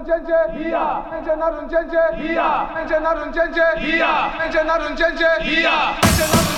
Runjenje, Hia, Menjana Runjenje, Hia, Menjana Runjenje, Hia, Menjana Runjenje, Hia, Menjana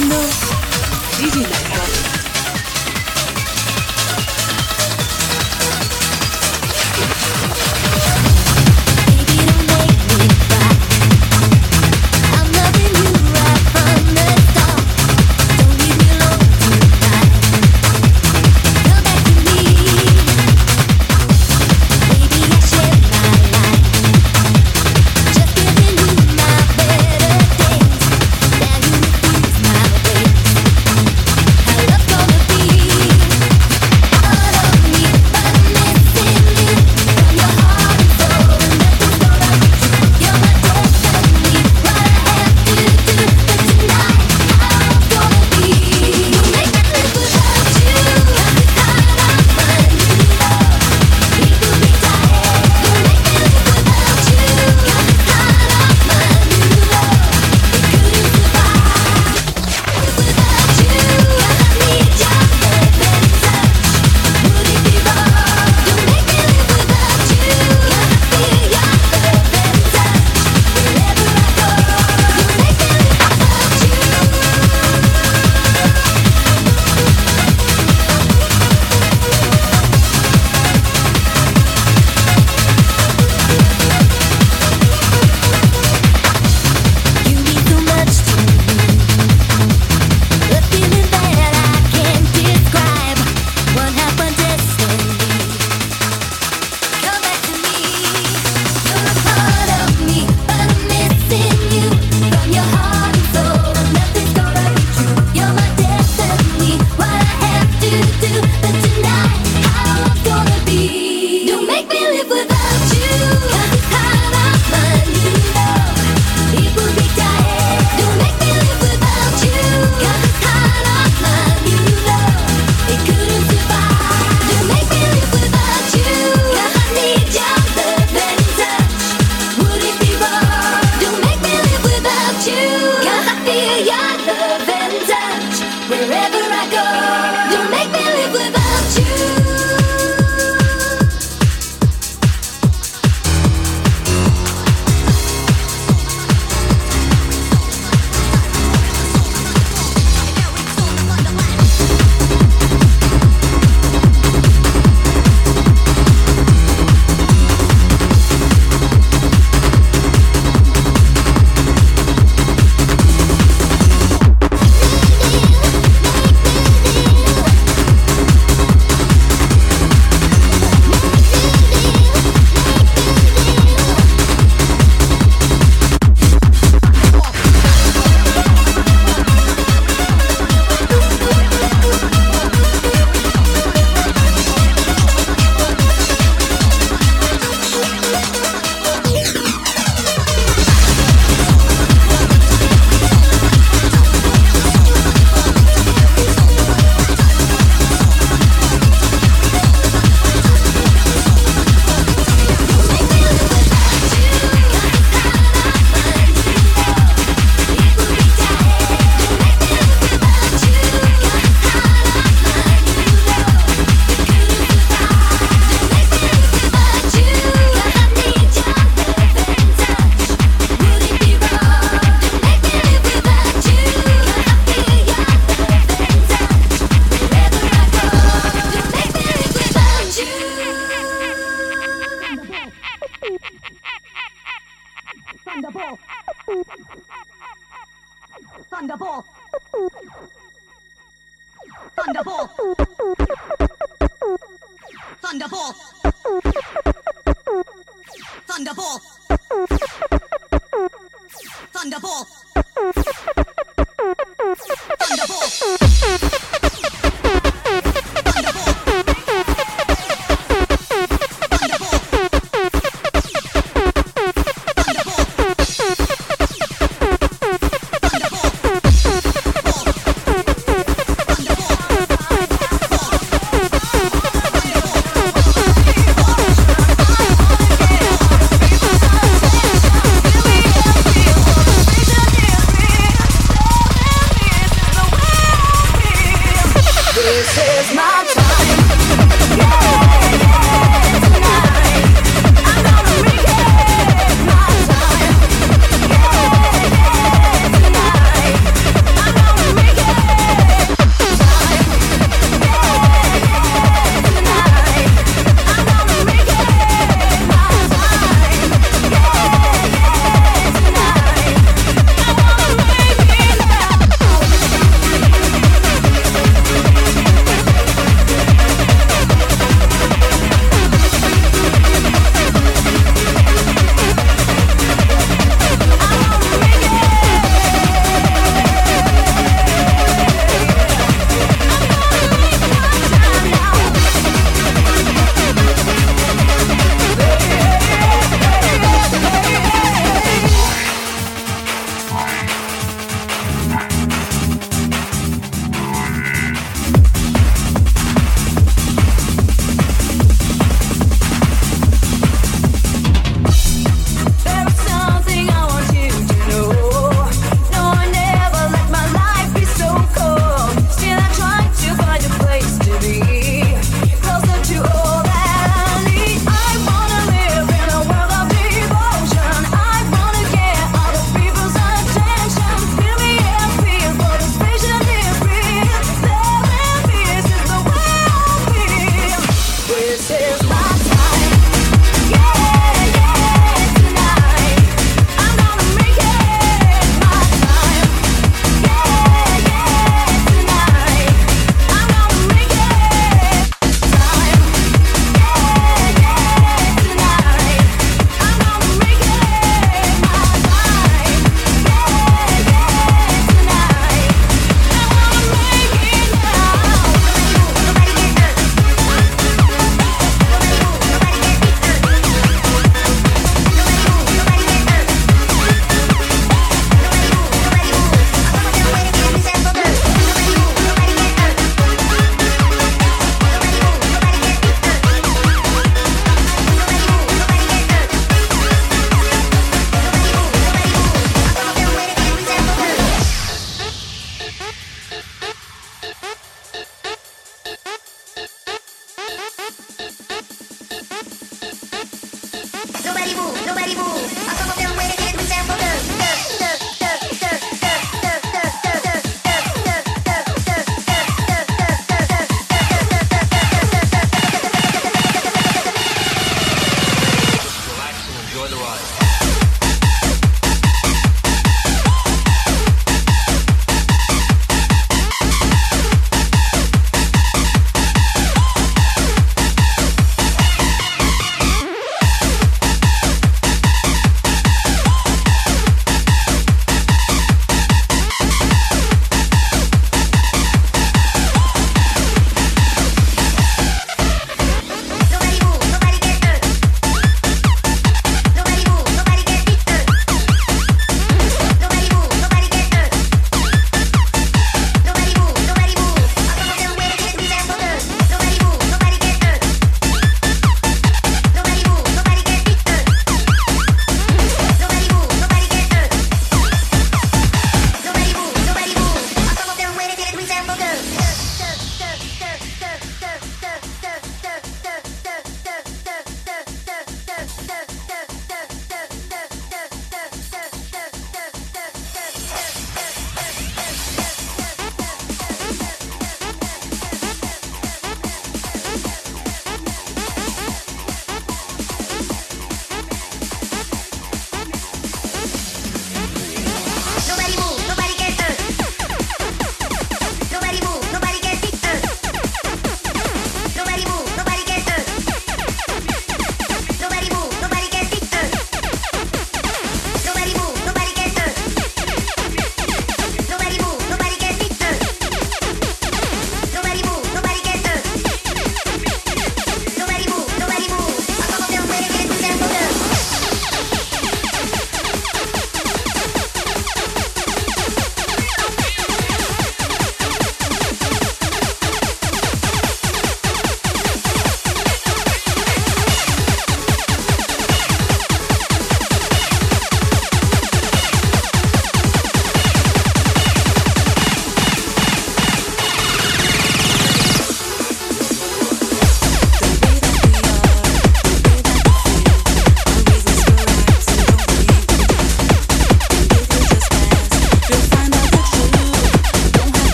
感動。ビジネ。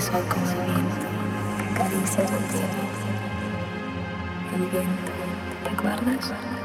Soy como el viento, caricia tu piel. El viento, ¿te acuerdas?